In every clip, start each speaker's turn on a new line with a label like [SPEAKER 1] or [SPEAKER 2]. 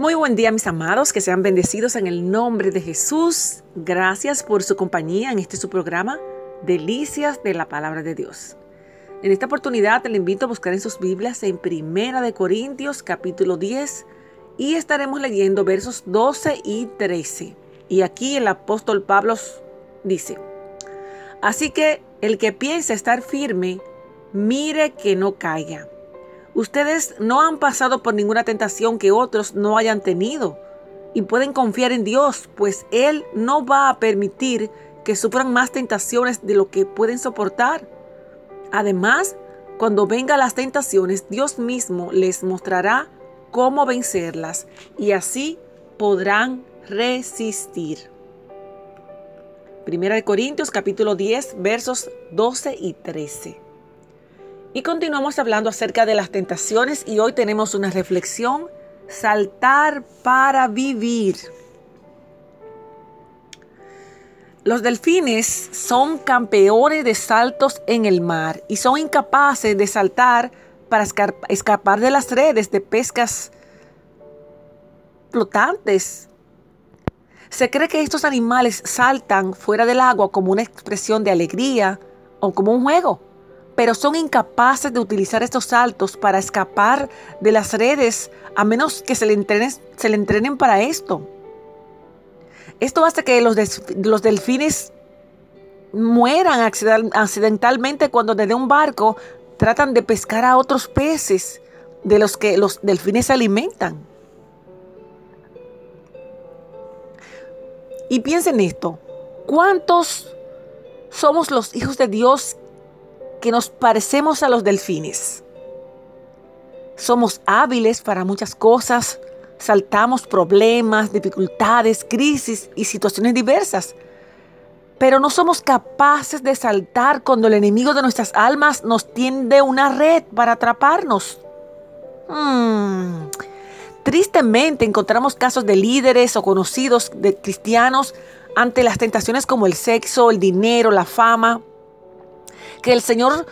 [SPEAKER 1] Muy buen día mis amados, que sean bendecidos en el nombre de Jesús. Gracias por su compañía en este su programa, Delicias de la Palabra de Dios. En esta oportunidad te invito a buscar en sus Biblias en Primera de Corintios capítulo 10 y estaremos leyendo versos 12 y 13. Y aquí el apóstol Pablo dice, Así que el que piensa estar firme, mire que no caiga. Ustedes no han pasado por ninguna tentación que otros no hayan tenido y pueden confiar en Dios, pues Él no va a permitir que sufran más tentaciones de lo que pueden soportar. Además, cuando vengan las tentaciones, Dios mismo les mostrará cómo vencerlas y así podrán resistir. Primera de Corintios capítulo 10 versos 12 y 13. Y continuamos hablando acerca de las tentaciones y hoy tenemos una reflexión, saltar para vivir. Los delfines son campeones de saltos en el mar y son incapaces de saltar para escapar de las redes de pescas flotantes. Se cree que estos animales saltan fuera del agua como una expresión de alegría o como un juego pero son incapaces de utilizar estos saltos para escapar de las redes a menos que se le entrenen, para esto. Esto hace que los, los delfines mueran accidentalmente cuando desde un barco tratan de pescar a otros peces de los que los delfines se alimentan. Y piensen esto, ¿cuántos somos los hijos de Dios que nos parecemos a los delfines. Somos hábiles para muchas cosas, saltamos problemas, dificultades, crisis y situaciones diversas, pero no somos capaces de saltar cuando el enemigo de nuestras almas nos tiende una red para atraparnos. Hmm. Tristemente encontramos casos de líderes o conocidos de cristianos ante las tentaciones como el sexo, el dinero, la fama, que el Señor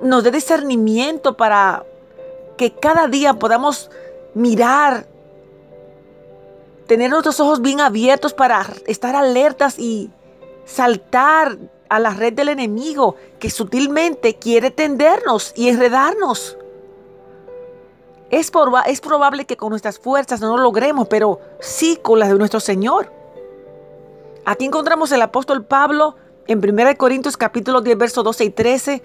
[SPEAKER 1] nos dé discernimiento para que cada día podamos mirar, tener nuestros ojos bien abiertos para estar alertas y saltar a la red del enemigo que sutilmente quiere tendernos y enredarnos. Es, es, probable que con nuestras fuerzas no lo logremos, pero sí con las de nuestro Señor. Aquí encontramos el apóstol Pablo en 1 Corintios capítulo 10, versos 12 y 13,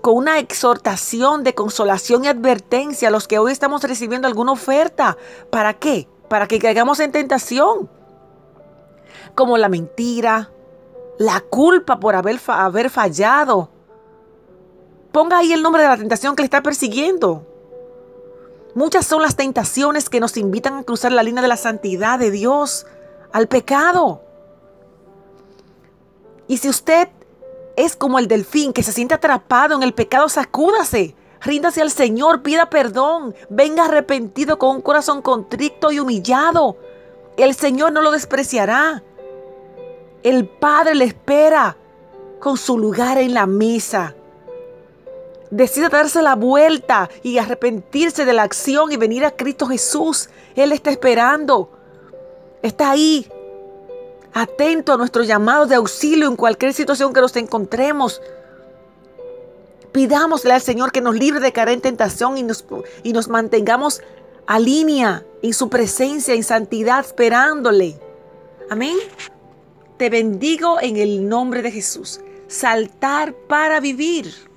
[SPEAKER 1] con una exhortación de consolación y advertencia a los que hoy estamos recibiendo alguna oferta. ¿Para qué? Para que caigamos en tentación. Como la mentira, la culpa por haber, haber fallado. Ponga ahí el nombre de la tentación que le está persiguiendo. Muchas son las tentaciones que nos invitan a cruzar la línea de la santidad de Dios al pecado. Y si usted es como el delfín que se siente atrapado en el pecado, sacúdase. Ríndase al Señor, pida perdón, venga arrepentido con un corazón contrito y humillado. El Señor no lo despreciará. El Padre le espera con su lugar en la mesa. Decida darse la vuelta y arrepentirse de la acción y venir a Cristo Jesús. Él está esperando. Está ahí atento a nuestro llamado de auxilio en cualquier situación que nos encontremos. Pidámosle al Señor que nos libre de caer en tentación y nos, y nos mantengamos a línea en su presencia, en santidad, esperándole. Amén. Te bendigo en el nombre de Jesús. Saltar para vivir.